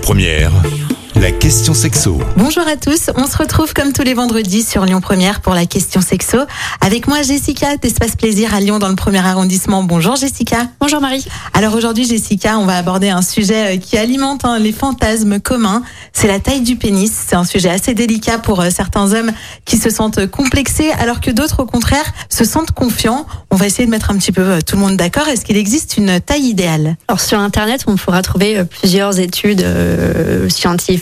Première, la question sexo. Bonjour à tous, on se retrouve comme tous les vendredis sur Lyon Première pour la question sexo. Avec moi Jessica d'Espace Plaisir à Lyon dans le premier arrondissement. Bonjour Jessica. Bonjour Marie. Alors aujourd'hui Jessica, on va aborder un sujet euh, qui alimente hein, les fantasmes communs. C'est la taille du pénis. C'est un sujet assez délicat pour euh, certains hommes qui se sentent complexés alors que d'autres au contraire se sentent confiants. On va essayer de mettre un petit peu euh, tout le monde d'accord. Est-ce qu'il existe une taille idéale? Alors sur Internet, on pourra trouver euh, plusieurs études euh, scientifiques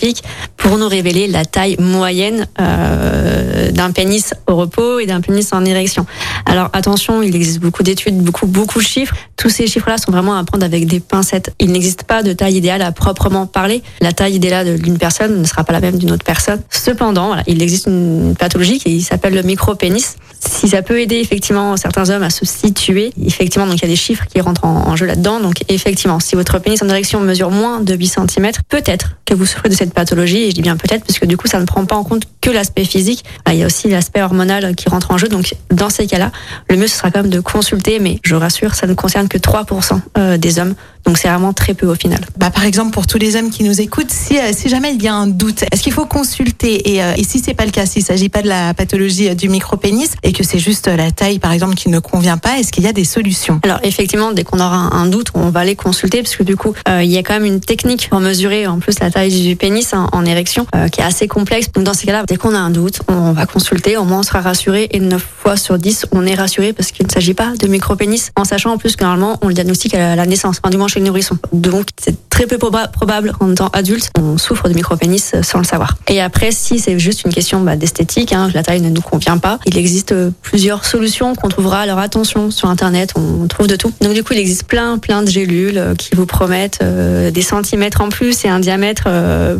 pour nous révéler la taille moyenne euh, d'un pénis au repos et d'un pénis en érection. Alors attention, il existe beaucoup d'études, beaucoup beaucoup de chiffres. Tous ces chiffres-là sont vraiment à prendre avec des pincettes. Il n'existe pas de taille idéale à proprement parler. La taille idéale d'une personne ne sera pas la même d'une autre personne. Cependant, il existe une pathologie qui s'appelle le micropénis. Si ça peut aider effectivement certains hommes à se situer, effectivement, donc il y a des chiffres qui rentrent en, jeu là-dedans. Donc effectivement, si votre pénis en érection mesure moins de 8 cm, peut-être que vous souffrez de cette pathologie. Et je dis bien peut-être parce que du coup, ça ne prend pas en compte que l'aspect physique. Ah, Il y a aussi l'aspect hormonal qui rentre en jeu. Donc dans ces cas-là, le mieux ce sera quand même de consulter. Mais je rassure, ça ne concerne que 3% euh, des hommes. Donc c'est vraiment très peu au final. Bah, par exemple, pour tous les hommes qui nous écoutent, si, euh, si jamais il y a un doute, est-ce qu'il faut consulter et, euh, et si c'est pas le cas, s'il s'agit pas de la pathologie euh, du micropénis et que c'est juste euh, la taille, par exemple, qui ne convient pas, est-ce qu'il y a des solutions? Alors effectivement, dès qu'on aura un, un doute, on va aller consulter parce que du coup, euh, il y a quand même une technique pour mesurer en plus la taille du pénis hein, en érection euh, qui est assez complexe. Donc dans ces cas-là, dès qu'on a un doute, on va consulter, au moins on sera rassuré et 9 sur 10, on est rassuré parce qu'il ne s'agit pas de micropénis en sachant en plus que normalement on le diagnostique à la naissance, enfin, du moins chez le nourrisson. Donc c'est très peu proba- probable qu'en étant adulte, on souffre de micropénis euh, sans le savoir. Et après, si c'est juste une question bah, d'esthétique, hein, la taille ne nous convient pas, il existe euh, plusieurs solutions qu'on trouvera. Alors attention, sur Internet, on trouve de tout. Donc du coup, il existe plein, plein de gélules euh, qui vous promettent des centimètres en plus et un diamètre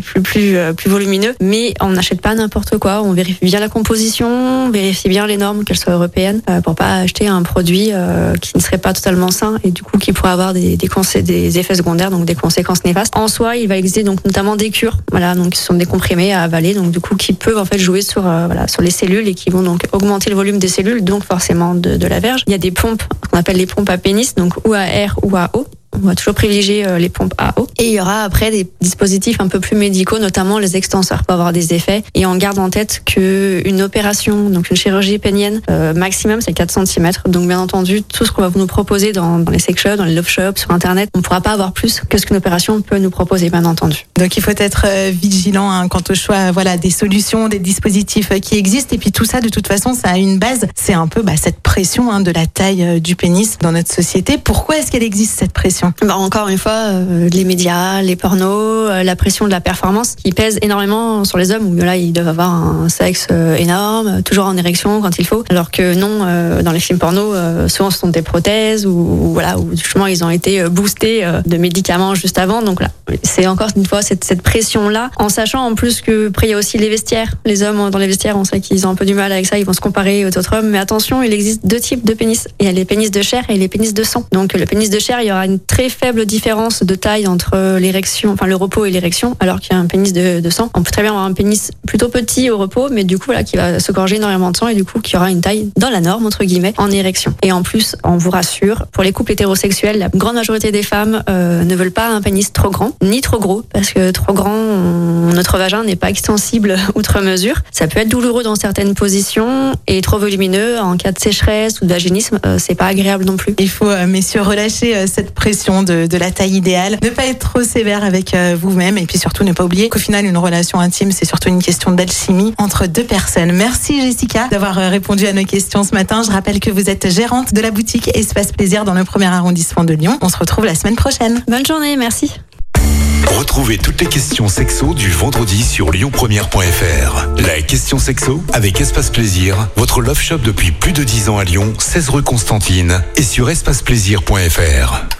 plus, plus, plus volumineux. Mais on n'achète pas n'importe quoi. On vérifie bien la composition, on vérifie bien les normes, qu'elles soient européennes, euh, pour pas acheter un produit euh, qui ne serait pas totalement sain et du coup qui pourrait avoir des, des, des effets secondaires, donc des conséquences néfastes. En soi, il va exister donc notamment des cures, voilà, donc ce sont des comprimés à avaler, donc du coup qui peuvent en fait jouer sur euh, voilà sur les cellules et qui vont donc augmenter le volume des cellules, donc forcément de, de la verge. Il y a des pompes qu'on appelle les pompes à pénis, donc ou à air ou à eau. On va toujours privilégier euh, les pompes à eau. Et il y aura après des dispositifs un peu plus médicaux, notamment les extenseurs pour avoir des effets. Et on garde en tête que une opération, donc une chirurgie pénienne, euh, maximum c'est 4 cm. Donc bien entendu, tout ce qu'on va nous proposer dans, dans les sex shops, dans les love shops, sur internet, on ne pourra pas avoir plus que ce qu'une opération peut nous proposer, bien entendu. Donc il faut être euh, vigilant hein, quant au choix voilà, des solutions, des dispositifs qui existent. Et puis tout ça, de toute façon, ça a une base. C'est un peu bah, cette pression hein, de la taille du pénis dans notre société. Pourquoi est-ce qu'elle existe cette pression? Bah, encore une fois, euh, les médias, les pornos, euh, la pression de la performance qui pèse énormément sur les hommes où là ils doivent avoir un sexe euh, énorme, toujours en érection quand il faut, alors que non, euh, dans les films porno, euh, souvent ce sont des prothèses ou, ou voilà, où justement ils ont été boostés de médicaments juste avant. Donc là, c'est encore une fois cette, cette pression là, en sachant en plus que après il y a aussi les vestiaires. Les hommes dans les vestiaires, on sait qu'ils ont un peu du mal avec ça, ils vont se comparer aux autres hommes. Mais attention, il existe deux types de pénis. Il y a les pénis de chair et les pénis de sang. Donc le pénis de chair, il y aura une très faible différence de taille entre l'érection, enfin le repos et l'érection, alors qu'il y a un pénis de, de sang. On peut très bien avoir un pénis plutôt petit au repos, mais du coup là qui va se gorger énormément de sang et du coup qui aura une taille dans la norme entre guillemets en érection. Et en plus, on vous rassure, pour les couples hétérosexuels, la grande majorité des femmes euh, ne veulent pas un pénis trop grand ni trop gros parce que trop grand, notre vagin n'est pas extensible outre mesure. Ça peut être douloureux dans certaines positions et trop volumineux en cas de sécheresse ou de vaginisme, euh, c'est pas agréable non plus. Il faut, euh, messieurs, relâcher cette pression de, de la taille idéale, ne pas être trop sévère avec euh, vous-même et puis surtout ne pas oublier qu'au final, une relation intime, c'est surtout une question d'alchimie entre deux personnes. Merci Jessica d'avoir euh, répondu à nos questions ce matin. Je rappelle que vous êtes gérante de la boutique Espace Plaisir dans le premier arrondissement de Lyon. On se retrouve la semaine prochaine. Bonne journée, merci. Retrouvez toutes les questions sexo du vendredi sur lyonpremière.fr. La question sexo avec Espace Plaisir, votre love shop depuis plus de 10 ans à Lyon, 16 rue Constantine et sur espaceplaisir.fr.